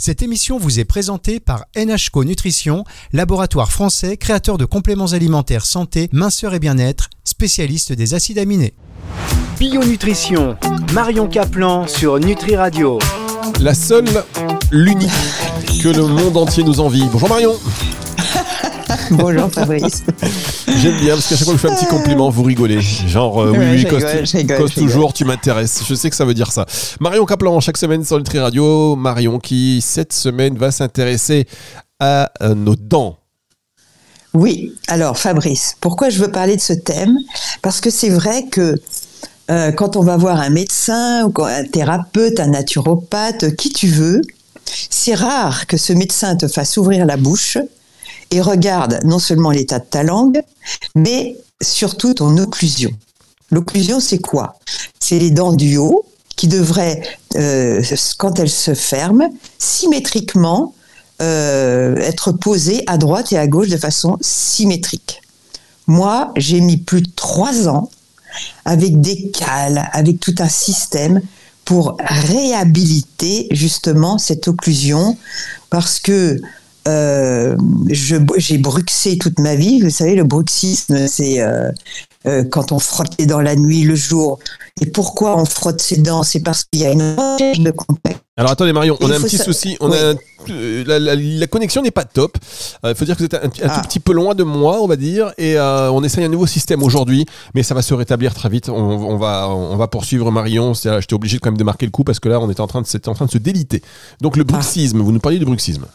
Cette émission vous est présentée par NHCO Nutrition, laboratoire français créateur de compléments alimentaires santé, minceur et bien-être, spécialiste des acides aminés. Bio-nutrition, Marion Caplan sur Nutri Radio. La seule, l'unique que le monde entier nous envie. Bonjour Marion Bonjour Fabrice. J'aime bien parce qu'à chaque fois que je fais un petit compliment, vous rigolez. Genre, euh, oui, oui, cause, rigole, rigole, cause toujours, tu m'intéresses. Je sais que ça veut dire ça. Marion Caplan, chaque semaine sur Nutri Radio. Marion qui, cette semaine, va s'intéresser à euh, nos dents. Oui, alors Fabrice, pourquoi je veux parler de ce thème? Parce que c'est vrai que euh, quand on va voir un médecin, ou un thérapeute, un naturopathe, qui tu veux, c'est rare que ce médecin te fasse ouvrir la bouche et regarde non seulement l'état de ta langue, mais surtout ton occlusion. L'occlusion, c'est quoi? C'est les dents du haut qui devraient, euh, quand elles se ferment, symétriquement euh, être posées à droite et à gauche de façon symétrique. Moi, j'ai mis plus de trois ans avec des cales, avec tout un système pour réhabiliter justement cette occlusion parce que euh, j'ai bruxé toute ma vie. Vous savez, le bruxisme, c'est euh, euh, quand on frotte les dents la nuit, le jour. Et pourquoi on frotte ses dents? C'est parce qu'il y a une recherche de contact. Alors attendez Marion, on a un petit souci. On Oui. a un- euh, la, la- la connexion n'est pas top. Il faut dire que vous êtes un, un tout Ah. petit peu loin de moi, on va dire, et euh, on essaye un nouveau système aujourd'hui, mais ça va se rétablir très vite. On, on va, on va poursuivre Marion. J'étais obligé quand même de marquer le coup parce que là, on était en train de, en train de se déliter. Donc Ah. le bruxisme, vous nous parliez du bruxisme.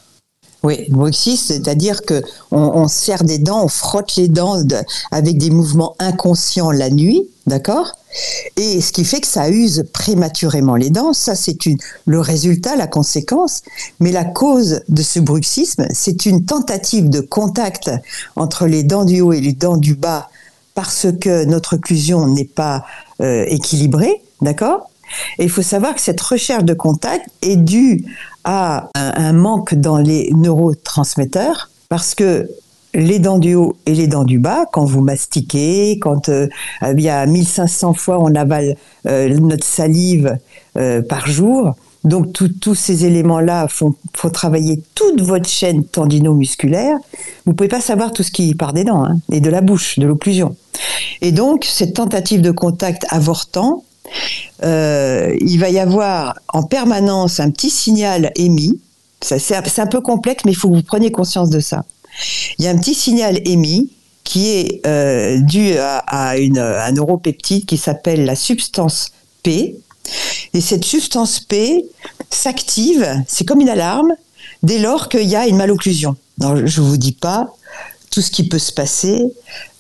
Oui, bruxisme, c'est-à-dire que on, on serre des dents, on frotte les dents de- avec des mouvements inconscients la nuit, d'accord? Et ce qui fait que ça use prématurément les dents. Ça, c'est le résultat, la conséquence. Mais la cause de ce bruxisme, c'est une tentative de contact entre les dents du haut et les dents du bas parce que notre occlusion n'est pas euh, équilibrée, d'accord? Et il faut savoir que cette recherche de contact est due à un, manque dans les neurotransmetteurs parce que les dents du haut et les dents du bas, quand vous mastiquez, quand euh, il y a 1500 fois on avale euh, notre salive euh, par jour, donc tous ces éléments-là font travailler toute votre chaîne tendino-musculaire. Vous pouvez pas savoir tout ce qui part des dents hein, et de la bouche, de l'occlusion. Et donc cette tentative de contact avortant, euh, il va y avoir en permanence un petit signal émis. C'est un peu complexe, mais il faut que vous preniez conscience de ça. Il y a un petit signal émis qui est euh, dû à, une, un neuropeptide qui s'appelle la substance P. Et cette substance P s'active, c'est comme une alarme, dès lors qu'il y a une malocclusion. Je ne vous dis pas tout ce qui peut se passer.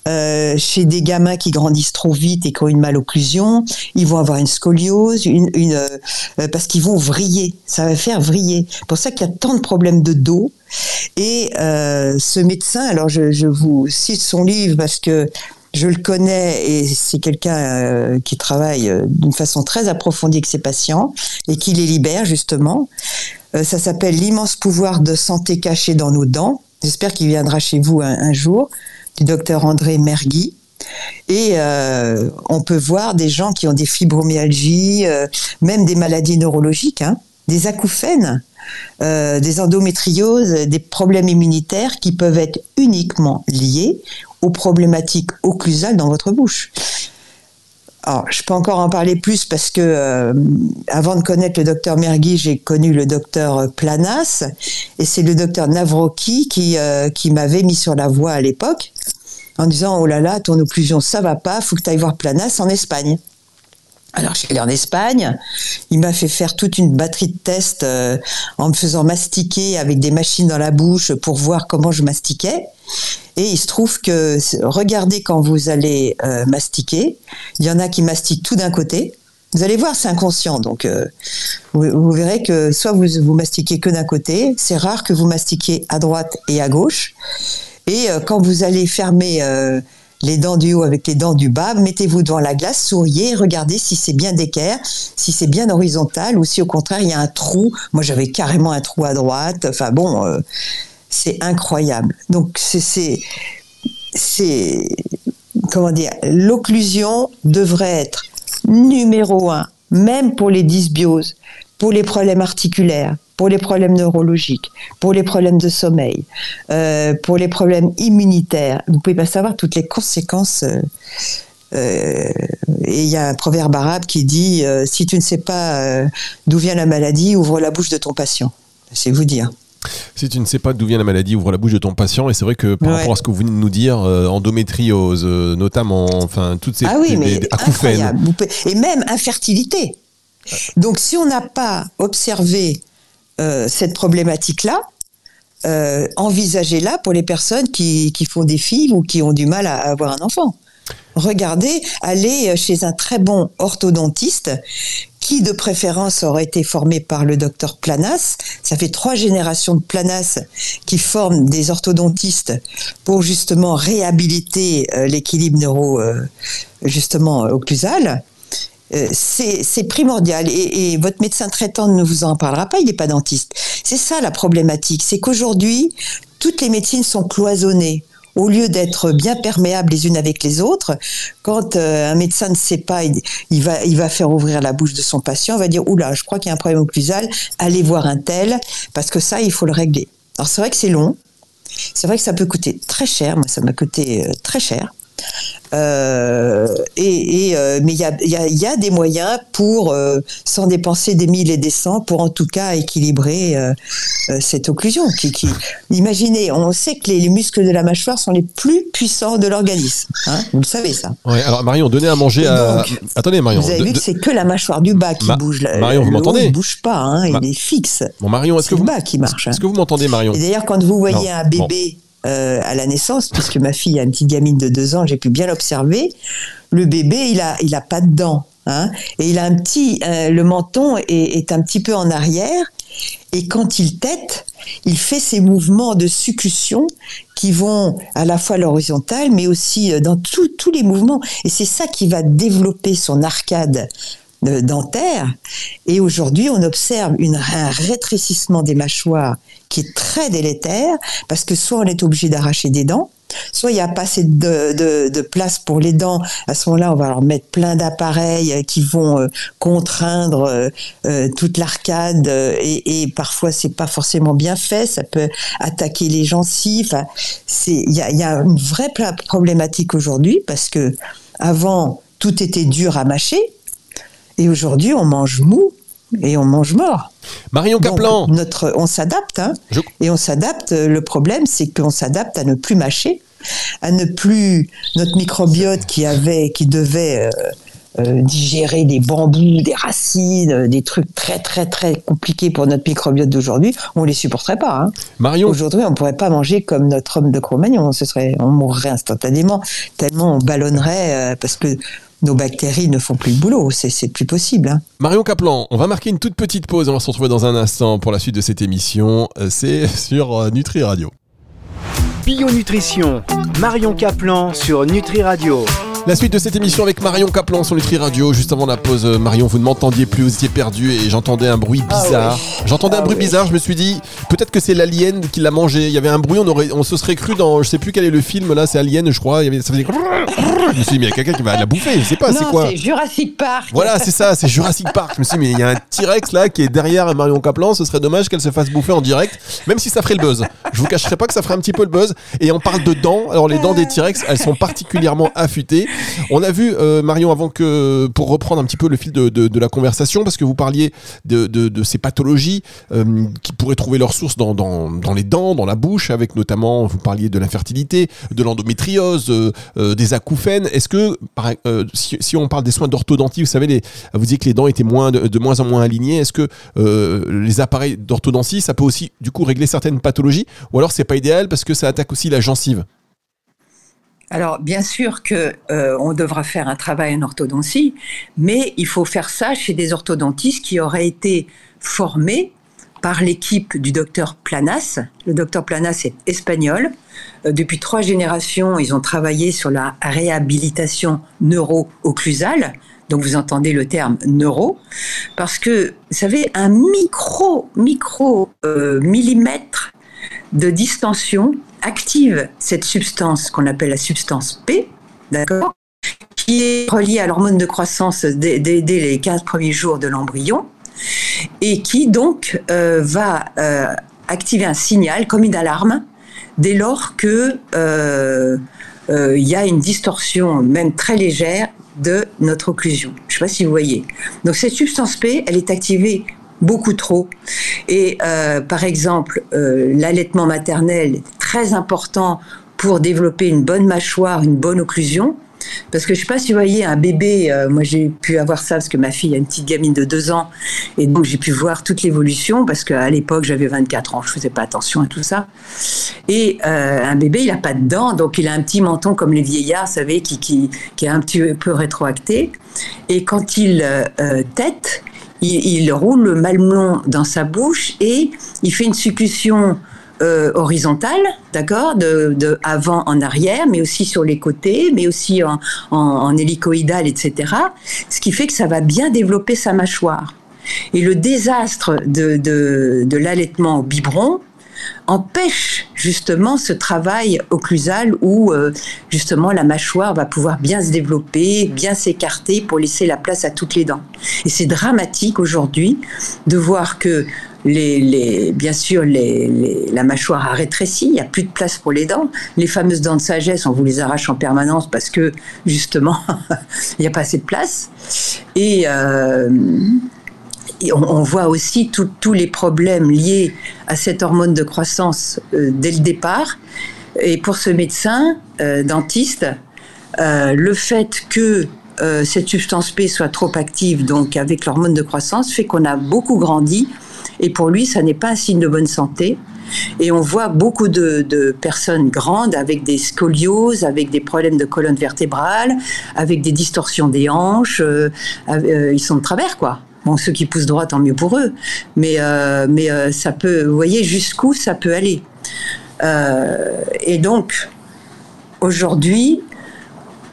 Euh, chez des gamins qui grandissent trop vite et qui ont une malocclusion, ils vont avoir une scoliose, une, une, euh, parce qu'ils vont vriller. Ça va faire vriller. C'est pour ça qu'il y a tant de problèmes de dos. Et euh, ce médecin, alors je, je vous cite son livre parce que je le connais et c'est quelqu'un euh, qui travaille euh, d'une façon très approfondie avec ses patients et qui les libère justement. Euh, ça s'appelle L'immense pouvoir de santé caché dans nos dents. J'espère qu'il viendra chez vous un jour, du docteur André Mergui. Et euh, on peut voir des gens qui ont des fibromyalgies, euh, même des maladies neurologiques, hein, des acouphènes, euh, des endométrioses, des problèmes immunitaires qui peuvent être uniquement liés aux problématiques occlusales dans votre bouche. Alors, je peux encore en parler plus parce que euh, avant de connaître le docteur Mergui, j'ai connu le docteur Planas et c'est le docteur Navroki qui, euh, qui m'avait mis sur la voie à l'époque en disant oh là là ton occlusion ça va pas, faut que tu ailles voir Planas en Espagne. Alors, je suis allée en Espagne. Il m'a fait faire toute une batterie de tests euh, en me faisant mastiquer avec des machines dans la bouche pour voir comment je mastiquais. Et il se trouve que, regardez quand vous allez euh, mastiquer, il y en a qui mastiquent tout d'un côté. Vous allez voir, c'est inconscient. Donc, euh, vous, vous verrez que soit vous, vous mastiquez que d'un côté, c'est rare que vous mastiquiez à droite et à gauche. Et quand vous allez fermer les dents du haut avec les dents du bas, mettez-vous devant la glace, souriez, regardez si c'est bien d'équerre, si c'est bien horizontal ou si au contraire il y a un trou. Moi j'avais carrément un trou à droite. Enfin bon, euh, c'est incroyable. Donc c'est c'est comment dire, l'occlusion devrait être numéro un, même pour les dysbioses, pour les problèmes articulaires, pour les problèmes neurologiques, pour les problèmes de sommeil, euh, pour les problèmes immunitaires. Vous pouvez pas savoir toutes les conséquences. Euh, euh, et il y a un proverbe arabe qui dit si tu ne sais pas d'où vient la maladie, ouvre la bouche de ton patient. C'est vous dire. Si tu ne sais pas d'où vient la maladie, ouvre la bouche de ton patient. Et c'est vrai que par rapport à ce que vous venez de nous dire, endométriose, notamment, enfin, toutes ces ah oui, mais. Et même infertilité. Donc si on n'a pas observé euh, cette problématique-là, euh, envisagez-la pour les personnes qui, qui, font des filles ou qui ont du mal à, avoir un enfant. Regardez, allez chez un très bon orthodontiste qui de préférence aurait été formé par le docteur Planas. Ça fait trois générations de Planas qui forment des orthodontistes pour justement réhabiliter euh, l'équilibre neuro justement occlusal. Euh, c'est primordial. Et, votre médecin traitant ne vous en parlera pas, il n'est pas dentiste. C'est ça la problématique, c'est qu'aujourd'hui, toutes les médecines sont cloisonnées. Au lieu d'être bien perméables les unes avec les autres, quand euh, un médecin ne sait pas, il, va, faire ouvrir la bouche de son patient, il va dire oula, je crois qu'il y a un problème occlusal, allez voir un tel, parce que ça, il faut le régler. Alors c'est vrai que c'est long, c'est vrai que ça peut coûter très cher, moi ça m'a coûté euh, très cher. Euh, et, euh, mais il y a, y a, des moyens pour, euh, sans dépenser des mille et des cents, pour en tout cas équilibrer cette occlusion. Qui, qui, imaginez, on sait que les, muscles de la mâchoire sont les plus puissants de l'organisme. Hein vous le savez ça. Ouais, alors Marion, donnez à manger à. Attendez Marion. Vous avez vu que c'est que la mâchoire du bas qui bouge. Marion, vous m'entendez Il bouge pas, hein, il est fixe. Bon Marion, est-ce que vous... le bas qui marche. Est-ce que vous m'entendez Marion? D'ailleurs, quand vous voyez un bébé euh, à la naissance, puisque ma fille a une petite gamine de deux ans, j'ai pu bien l'observer. Le bébé, il a, il a pas de dents, hein, et il a un petit, euh, le menton est, un petit peu en arrière, et quand il tète, il fait ces mouvements de succution qui vont à la fois à l'horizontale, mais aussi euh, dans tous les mouvements. Et c'est ça qui va développer son arcade dentaire. Et aujourd'hui, on observe un rétrécissement des mâchoires qui est très délétère, parce que soit on est obligé d'arracher des dents, soit il n'y a pas assez de, de, place pour les dents. À ce moment-là, on va leur mettre plein d'appareils qui vont euh, contraindre euh, euh, toute l'arcade et, et, parfois c'est pas forcément bien fait. Ça peut attaquer les gencives. il y a, y a une vraie problématique aujourd'hui parce que avant tout était dur à mâcher et aujourd'hui on mange mou et on mange mort. Marion Caplan. notre, on s'adapte, hein, et on s'adapte. Le problème, c'est qu'on s'adapte à ne plus mâcher, à ne plus notre microbiote qui avait, qui devait euh, euh, digérer des bambous, des racines, euh, des trucs très très très compliqués pour notre microbiote d'aujourd'hui, on les supporterait pas. Hein. Marion. Aujourd'hui, on pourrait pas manger comme notre homme de Cro-Magnon. Ce serait, on mourrait instantanément tellement on ballonnerait parce que nos bactéries ne font plus le boulot. C'est plus possible. Hein. Marion Caplan, on va marquer une toute petite pause. On va se retrouver dans un instant pour la suite de cette émission. Euh, c'est sur euh, Nutri Radio. Bio Nutrition, Marion Caplan sur Nutri Radio. La suite de cette émission avec Marion Caplan sur Nutri Radio. Juste avant la pause, euh, Marion, vous ne m'entendiez plus, vous étiez perdu et j'entendais un bruit ah bizarre. J'entendais un ah bruit bizarre, je me suis dit, peut-être que c'est l'alien qui l'a mangé. Il y avait un bruit, on, aurait, on se serait cru dans, je sais plus quel est le film là, c'est Alien, je crois. Il y avait, ça faisait. Je me suis dit, mais il y a quelqu'un qui va la bouffer, je sais pas, c'est quoi C'est Jurassic Park. Voilà, c'est ça, c'est Jurassic Park. Je me suis dit, mais il y a un T-Rex là qui est derrière Marion Caplan, ce serait dommage qu'elle se fasse bouffer en direct, même si ça ferait le buzz. Je vous cacherai pas que ça ferait un petit peu le buzz. Et on parle de dents, alors les dents des T-Rex, elles sont particulièrement affûtées. On a vu euh, Marion, avant que, pour reprendre un petit peu le fil de, la conversation, parce que vous parliez de, ces pathologies euh, qui pourraient trouver leur source dans, les dents, dans la bouche, avec notamment, vous parliez de l'infertilité, de l'endométriose, euh, des acouphènes. Est-ce que, si, on parle des soins d'orthodontie, vous savez, vous disiez que les dents étaient de, moins en moins alignées, est-ce que les appareils d'orthodontie, ça peut aussi, du coup, régler certaines pathologies, ou alors c'est pas idéal parce que ça attaque aussi la gencive? Alors, bien sûr que euh, on devra faire un travail en orthodontie, mais il faut faire ça chez des orthodontistes qui auraient été formés par l'équipe du docteur Planas. Le docteur Planas est espagnol. Euh, depuis trois générations, ils ont travaillé sur la réhabilitation neuro-occlusale. Donc vous entendez le terme neuro, parce que, vous savez, un micro, micro euh, millimètre de distension active cette substance qu'on appelle la substance P, d'accord, qui est reliée à l'hormone de croissance dès, les 15 premiers jours de l'embryon. et qui donc va activer un signal comme une alarme dès lors que il y a une distorsion, même très légère, de notre occlusion. Je ne sais pas si vous voyez. Donc cette substance P, elle est activée beaucoup trop. Et euh, par exemple, euh, l'allaitement maternel est très important pour développer une bonne mâchoire, une bonne occlusion. Parce que je sais pas si vous voyez un bébé, euh, moi j'ai pu avoir ça parce que ma fille a une petite gamine de deux ans et donc j'ai pu voir toute l'évolution parce qu'à l'époque j'avais 24 ans, je faisais pas attention à tout ça. Et un bébé il a pas de dents donc il a un petit menton comme les vieillards, vous savez, qui, qui, qui est un petit peu rétroacté. Et quand il euh, tête, il, roule le mamelon dans sa bouche et il fait une sucussion euh, horizontale, d'accord, de, avant en arrière, mais aussi sur les côtés, mais aussi en, hélicoïdal, etc. Ce qui fait que ça va bien développer sa mâchoire. Et le désastre de, l'allaitement au biberon empêche justement ce travail occlusal où euh, justement la mâchoire va pouvoir bien se développer, bien s'écarter pour laisser la place à toutes les dents. Et c'est dramatique aujourd'hui de voir que les, bien sûr, la mâchoire a rétréci, il n'y a plus de place pour les dents. Les fameuses dents de sagesse, on vous les arrache en permanence parce que, justement, il n'y a pas assez de place. Et, euh, on, voit aussi tous les problèmes liés à cette hormone de croissance euh, dès le départ. Et pour ce médecin euh, dentiste, le fait que cette substance P soit trop active, donc avec l'hormone de croissance, fait qu'on a beaucoup grandi et pour lui, ça n'est pas un signe de bonne santé. Et on voit beaucoup de, personnes grandes avec des scolioses, avec des problèmes de colonne vertébrale, avec des distorsions des hanches. Euh, euh, ils sont de travers, quoi. Bon, ceux qui poussent droit, tant mieux pour eux. Mais, euh, mais ça peut, vous voyez, jusqu'où ça peut aller. et donc, aujourd'hui,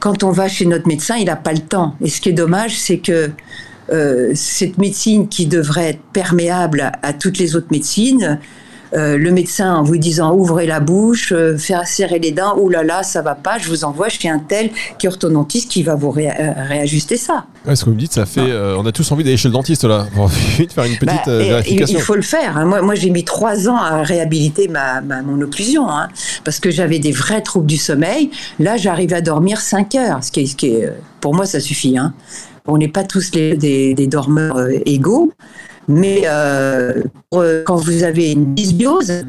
quand on va chez notre médecin, il n'a pas le temps. Et ce qui est dommage, c'est que euh, cette médecine qui devrait être perméable à, toutes les autres médecines, euh, le médecin en vous disant ouvrez la bouche, euh, faire serrer les dents, oh là là, ça va pas, je vous envoie chez un tel qui est orthodontiste qui va vous réajuster ça. ce que vous me dites, ça fait. on a tous envie d'aller chez le dentiste là, pour faire une petite bah, vérification. Il, faut le faire. Hein. Moi, moi j'ai mis trois ans à réhabiliter ma, mon occlusion, hein, parce que j'avais des vrais troubles du sommeil. Là, j'arrive à dormir 5 heures, ce qui est, ce qui est pour moi, ça suffit. Hein. On n'est pas tous des, des, dormeurs euh, égaux, mais euh, euh, quand vous avez une dysbiose,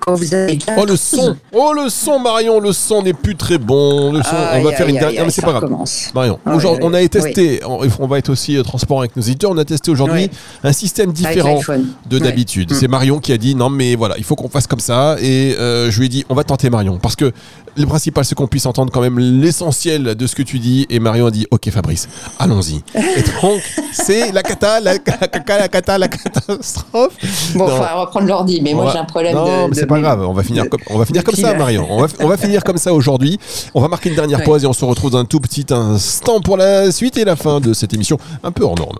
quand vous avez oh le son, oh le son Marion, le son n'est plus très bon. Le son, on va faire une dernière, mais c'est pas grave. Marion, aujourd'hui, on a testé, on, va être aussi transparent avec nos éditeurs. On a testé aujourd'hui un système différent de d'habitude. C'est Marion qui a dit non mais voilà, il faut qu'on fasse comme ça et je lui ai dit on va tenter Marion parce que le principal, c'est qu'on puisse entendre quand même l'essentiel de ce que tu dis. Et Marion a dit, ok Fabrice, allons-y. Et donc, c'est la cata, la cata, la cata, la catastrophe. Bon, il va reprendre l'ordi, mais moi j'ai un problème c'est pas grave, on va finir comme, on va finir comme ça, Marion. On va, on va finir comme ça aujourd'hui. On va marquer une dernière pause et on se retrouve dans un tout petit instant pour la suite et la fin de cette émission, un peu hors norme.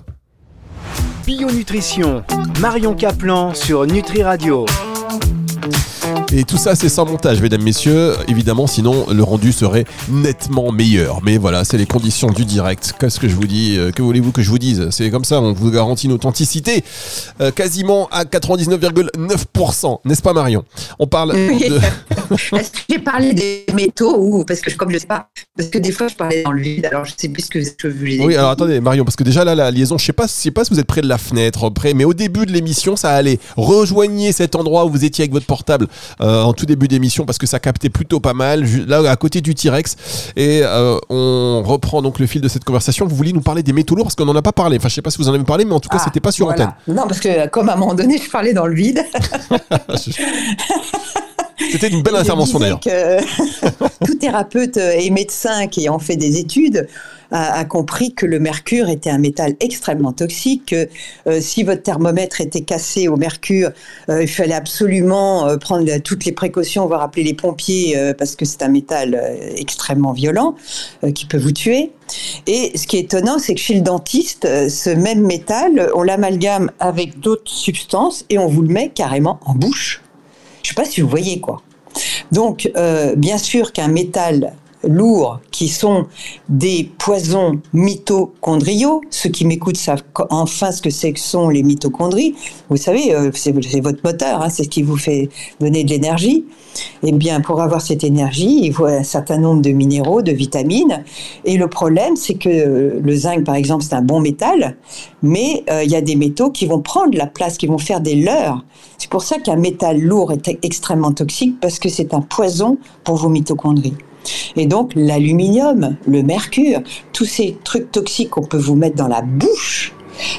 Bio Nutrition, Marion Caplan sur Nutri Radio. Et tout ça, c'est sans montage, mesdames, messieurs. Évidemment, sinon, le rendu serait nettement meilleur. Mais voilà, c'est les conditions du direct. Qu'est-ce que je vous dis euh, Que voulez-vous que je vous dise? C'est comme ça, on vous garantit une authenticité euh, quasiment à 99,9%. N'est-ce pas, Marion? On parle de... Est-ce que j'ai parlé des métaux ou parce que comme je sais pas, parce que des fois je parlais dans le vide, alors je sais plus ce que je voulais Oui, alors attendez, Marion, parce que déjà là, la liaison, je sais pas, je sais pas si vous êtes près de la fenêtre, près, mais au début de l'émission, ça allait. Rejoignez cet endroit où vous étiez avec votre portable euh, en tout début d'émission parce que ça captait plutôt pas mal, là à côté du T-Rex. Et euh, on reprend donc le fil de cette conversation. Vous vouliez nous parler des métaux lourds parce qu'on n'en a pas parlé. Enfin, je sais pas si vous en avez parlé, mais en tout cas, ah, c'était pas sur antenne. Non, parce que comme à un moment donné, je parlais dans le vide. C'était une belle intervention d'ailleurs. tout thérapeute et médecin qui ont fait des études a, compris que le mercure était un métal extrêmement toxique, que euh, si votre thermomètre était cassé au mercure, euh, il fallait absolument euh, prendre toutes les précautions, voire appeler les pompiers, parce que c'est un métal extrêmement violent qui peut vous tuer. Et ce qui est étonnant, c'est que chez le dentiste, ce même métal, on l'amalgame avec d'autres substances et on vous le met carrément en bouche. Je ne sais pas si vous voyez quoi. Donc, bien sûr qu'un métal lourds qui sont des poisons mitochondriaux. Ceux qui m'écoutent savent enfin ce que sont les mitochondries. Vous savez, euh, c'est votre moteur, hein, c'est ce qui vous fait donner de l'énergie. Eh bien, pour avoir cette énergie, il faut un certain nombre de minéraux, de vitamines. Et le problème, c'est que le zinc, par exemple, c'est un bon métal, mais euh, il y a des métaux qui vont prendre la place, qui vont faire des leurres. C'est pour ça qu'un métal lourd est extrêmement toxique, parce que c'est un poison pour vos mitochondries. Et donc l'aluminium, le mercure, tous ces trucs toxiques qu'on peut vous mettre dans la bouche,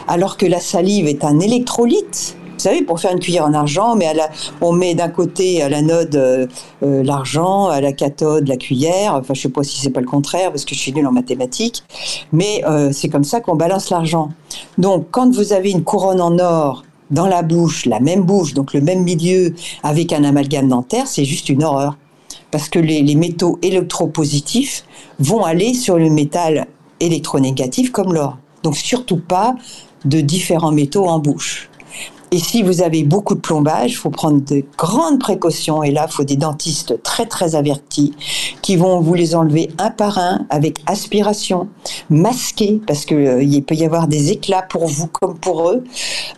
alors que la salive est un électrolyte. Vous savez, pour faire une cuillère en argent, mais on met d'un côté à l'anode euh, euh, l'argent, à la cathode la cuillère. Enfin, je sais pas si c'est pas le contraire parce que je suis nulle en mathématiques, mais euh, c'est comme ça qu'on balance l'argent. Donc, quand vous avez une couronne en or dans la bouche, la même bouche, donc le même milieu, avec un amalgame dentaire, c'est juste une horreur parce que les, métaux électropositifs vont aller sur le métal électronégatif comme l'or. Donc surtout pas de différents métaux en bouche. Et si vous avez beaucoup de plombage, il faut prendre de grandes précautions. Et là, il faut des dentistes très très avertis qui vont vous les enlever un par un avec aspiration, masqué parce que euh, peut y avoir des éclats pour vous comme pour eux.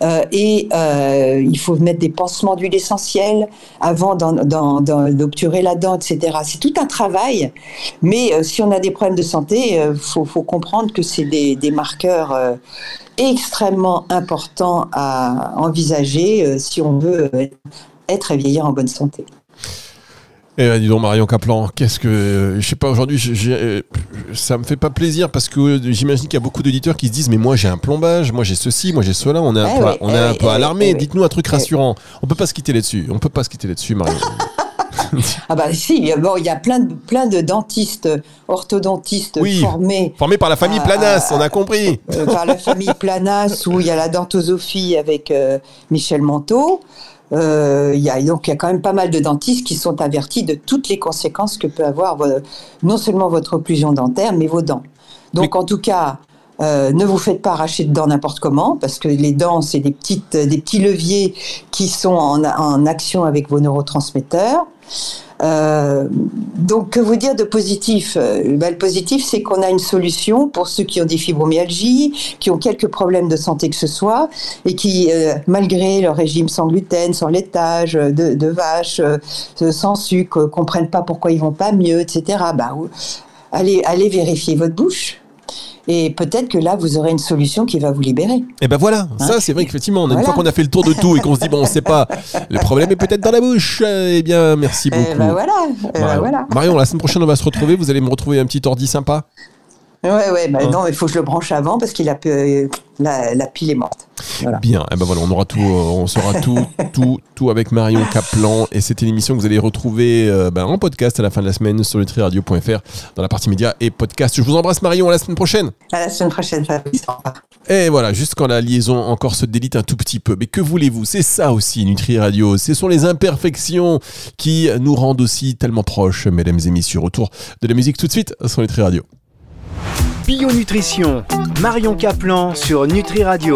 Euh, et euh, il faut mettre des pansements d'huile essentielle avant d'obturer la dent, etc. C'est tout un travail. Mais si on a des problèmes de santé, il faut, comprendre que c'est des, marqueurs extrêmement important à envisager euh, si on veut euh, être et vieillir en bonne santé. Eh ben, dis donc Marion Caplan, qu'est-ce que je sais pas aujourd'hui, euh, ça me fait pas plaisir parce que j'imagine qu'il y a beaucoup d'auditeurs qui se disent mais moi j'ai un plombage, moi j'ai ceci, moi j'ai cela, on est un eh peu, on est un eh peu alarmé. Dites-nous un truc rassurant. On peut pas se quitter là-dessus. On peut pas se quitter là-dessus, Marion. ah bah si, il y a, il y a plein, de, plein de dentistes, orthodontistes formés. Formés par la famille Planas, on a compris. Euh, par la famille Planas, où il y a la dentosophie avec euh, Michel Manteau. Euh, il y a donc il y a quand même pas mal de dentistes qui sont avertis de toutes les conséquences que peut avoir non seulement votre occlusion dentaire, mais vos dents. Donc en tout cas, ne vous faites pas arracher de dents n'importe comment, parce que les dents, c'est des, petites, des petits leviers qui sont en, en action avec vos neurotransmetteurs. Euh, donc, que vous dire de positif? Euh, ben, Le positif, c'est qu'on a une solution pour ceux qui ont des fibromyalgies, qui ont quelques problèmes de santé que ce soit, et qui, euh, malgré leur régime sans gluten, sans laitage, de, vache, sans sucre, comprennent pas pourquoi ils vont pas mieux, etc. Bah, allez, allez vérifier votre bouche. Et peut-être que là, vous aurez une solution qui va vous libérer. Et eh ben voilà, hein ça c'est vrai qu'effectivement, une fois qu'on a fait le tour de tout et qu'on se dit, bon, on sait pas, le problème est peut-être dans la bouche. Eh bien, merci eh beaucoup. Ben voilà. Ben voilà. Marion, la semaine prochaine, on va se retrouver. Vous allez me retrouver un petit ordi sympa Ouais, ouais, bah hein non, il faut que je le branche avant parce qu'il a la, la, pile est morte. Bien, et eh ben voilà, on aura tout, euh, on saura tout, tout, tout avec Marion Kaplan. Et c'était l'émission que vous allez retrouver euh, ben, en podcast à la fin de la semaine sur le radio.fr dans la partie médias et podcast. Je vous embrasse Marion, à la semaine prochaine. À la semaine prochaine, Fabrice. Et voilà, juste quand la liaison encore se délite un tout petit peu. Mais que voulez-vous? C'est ça aussi, Nutri Radio. Ce sont les imperfections qui nous rendent aussi tellement proches, mesdames et messieurs. Retour de la musique tout de suite sur Nutri Radio. Bio Nutrition, Marion Caplan sur Nutri Radio.